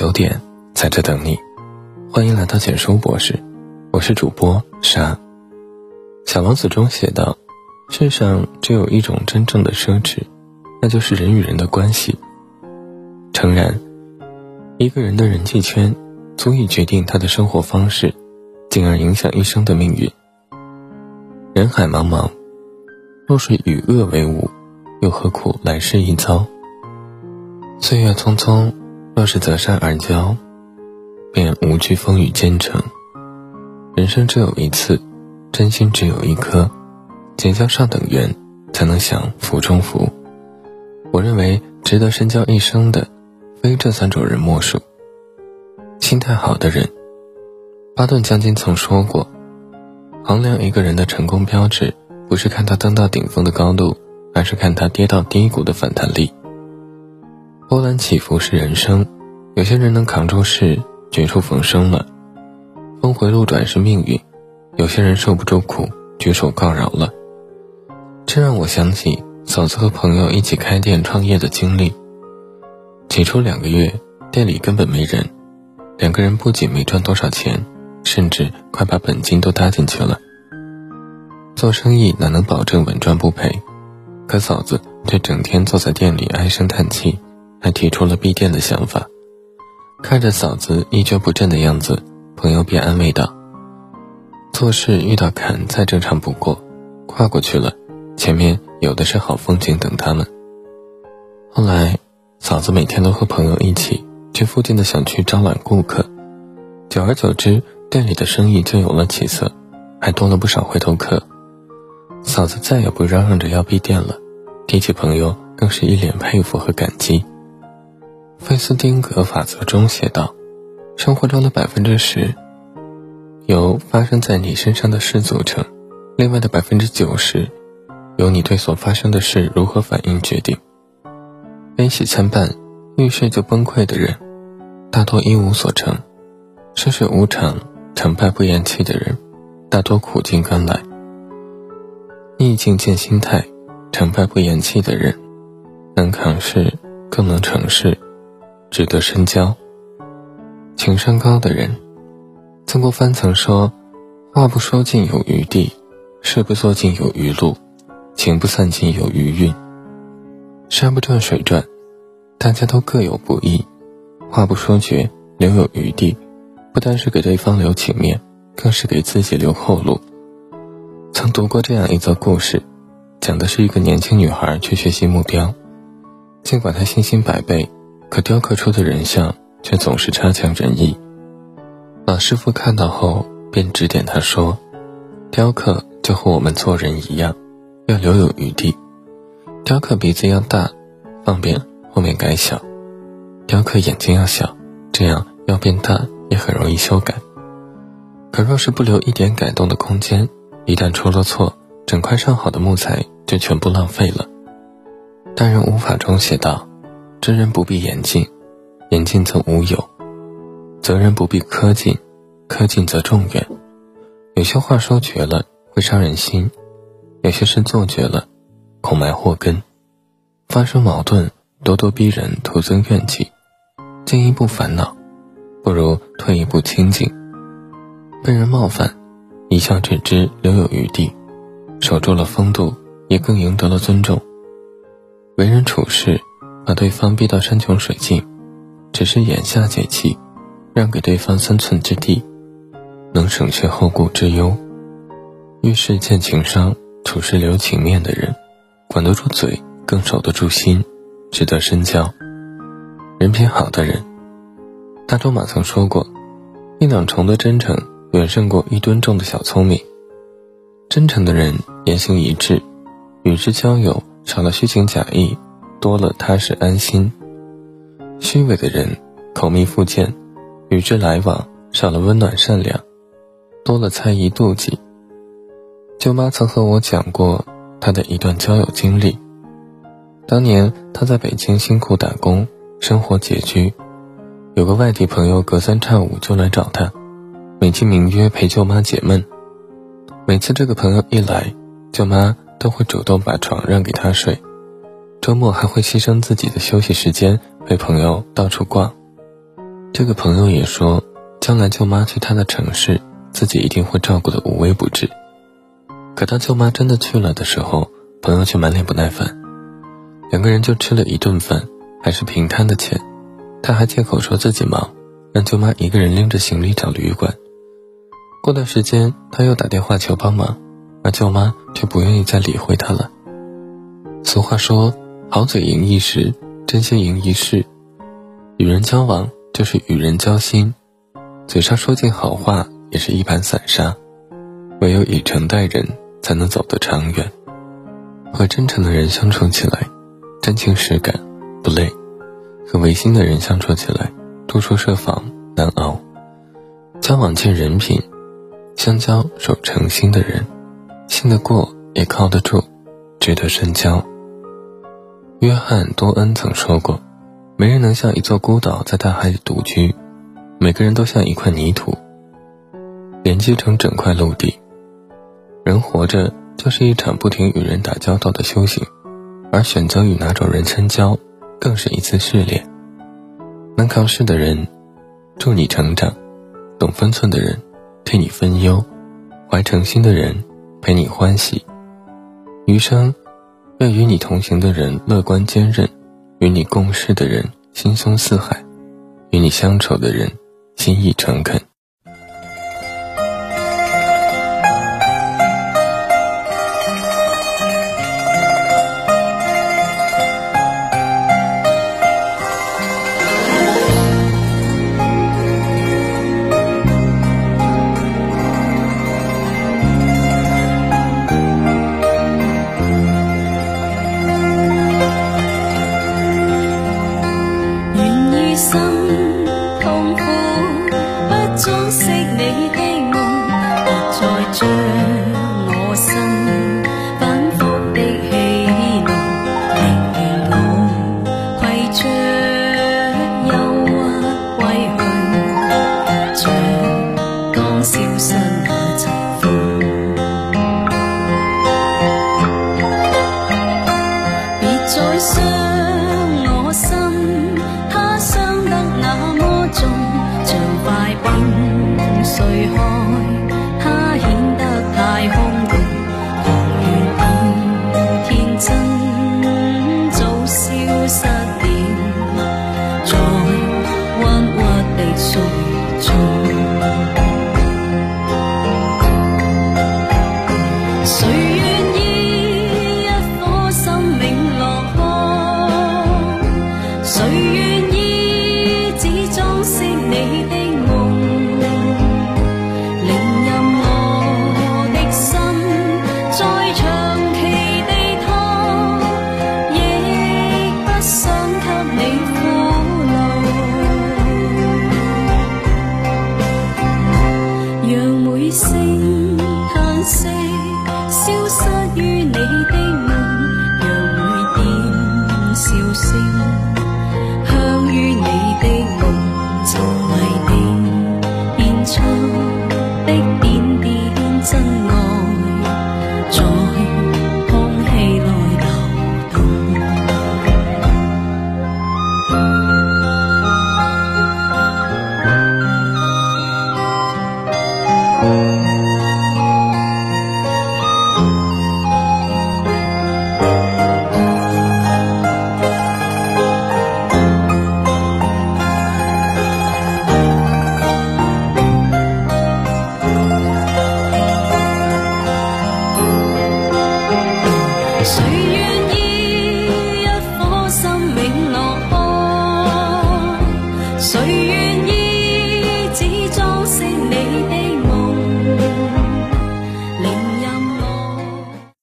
九点，在这等你。欢迎来到简书博士，我是主播沙。小王子中写道：“世上只有一种真正的奢侈，那就是人与人的关系。”诚然，一个人的人际圈足以决定他的生活方式，进而影响一生的命运。人海茫茫，若是与恶为伍，又何苦来世一遭？岁月匆匆，若是择善而交，便无惧风雨兼程。人生只有一次，真心只有一颗，结交上等缘，才能享福中福。我认为，值得深交一生的，非这三种人莫属。心态好的人，巴顿将军曾说过：衡量一个人的成功标志，不是看他登到顶峰的高度，而是看他跌到低谷的反弹力。波澜起伏是人生，有些人能扛住事，绝处逢生了；峰回路转是命运，有些人受不住苦，举手告饶了。这让我想起嫂子和朋友一起开店创业的经历。起初两个月，店里根本没人，两个人不仅没赚多少钱，甚至快把本金都搭进去了。做生意哪能保证稳赚不赔？可嫂子却整天坐在店里唉声叹气。还提出了闭店的想法，看着嫂子一蹶不振的样子，朋友便安慰道：“做事遇到坎再正常不过，跨过去了，前面有的是好风景等他们。”后来，嫂子每天都和朋友一起去附近的小区招揽顾客，久而久之，店里的生意就有了起色，还多了不少回头客。嫂子再也不嚷嚷着要闭店了，提起朋友，更是一脸佩服和感激。费斯汀格法则中写道：“生活中的百分之十由发生在你身上的事组成，另外的百分之九十由你对所发生的事如何反应决定。悲喜参半，遇事就崩溃的人，大多一无所成；世事无常，成败不言弃的人，大多苦尽甘来。逆境见心态，成败不言弃的人，能扛事，更能成事。”值得深交。情商高的人，曾国藩曾说：“话不说尽有余地，事不做尽有余路，情不散尽有余韵。山不转水转，大家都各有不易。话不说绝，留有余地，不单是给对方留情面，更是给自己留后路。”曾读过这样一则故事，讲的是一个年轻女孩去学习目标，尽管她信心百倍。可雕刻出的人像却总是差强人意。老师傅看到后便指点他说：“雕刻就和我们做人一样，要留有余地。雕刻鼻子要大，方便后面改小；雕刻眼睛要小，这样要变大也很容易修改。可若是不留一点改动的空间，一旦出了错，整块上好的木材就全部浪费了。”《大人无法》中写道。知人不必言尽，言尽则无有；责人不必苛尽，苛尽则众远。有些话说绝了会伤人心，有些事做绝了恐埋祸根。发生矛盾，咄咄逼人，徒增怨气；进一步烦恼，不如退一步清静。被人冒犯，一笑置之，留有余地，守住了风度，也更赢得了尊重。为人处事。把对方逼到山穷水尽，只是眼下解气，让给对方三寸之地，能省却后顾之忧。遇事见情商，处事留情面的人，管得住嘴，更守得住心，值得深交。人品好的人，大仲马曾说过：“一两重的真诚，远胜过一吨重的小聪明。”真诚的人言行一致，与之交友少了虚情假意。多了踏实安心，虚伪的人口蜜腹剑，与之来往少了温暖善良，多了猜疑妒忌。舅妈曾和我讲过她的一段交友经历。当年她在北京辛苦打工，生活拮据，有个外地朋友隔三差五就来找她，美其名曰陪舅妈解闷。每次这个朋友一来，舅妈都会主动把床让给他睡。周末还会牺牲自己的休息时间陪朋友到处逛。这个朋友也说，将来舅妈去他的城市，自己一定会照顾的无微不至。可当舅妈真的去了的时候，朋友却满脸不耐烦。两个人就吃了一顿饭，还是平摊的钱，他还借口说自己忙，让舅妈一个人拎着行李找旅馆。过段时间，他又打电话求帮忙，而舅妈却不愿意再理会他了。俗话说：“好嘴赢一时，真心赢一世。”与人交往就是与人交心，嘴上说尽好话也是一盘散沙，唯有以诚待人，才能走得长远。和真诚的人相处起来，真情实感不累；和违心的人相处起来，多处设防难熬。交往见人品。相交守诚心的人，信得过也靠得住，值得深交。约翰多恩曾说过：“没人能像一座孤岛在大海里独居，每个人都像一块泥土，连接成整块陆地。人活着就是一场不停与人打交道的修行，而选择与哪种人深交，更是一次试炼。能扛事的人，助你成长；懂分寸的人。”替你分忧，怀诚心的人陪你欢喜，余生愿与你同行的人乐观坚韧，与你共事的人心胸似海，与你相处的人心意诚恳。sun.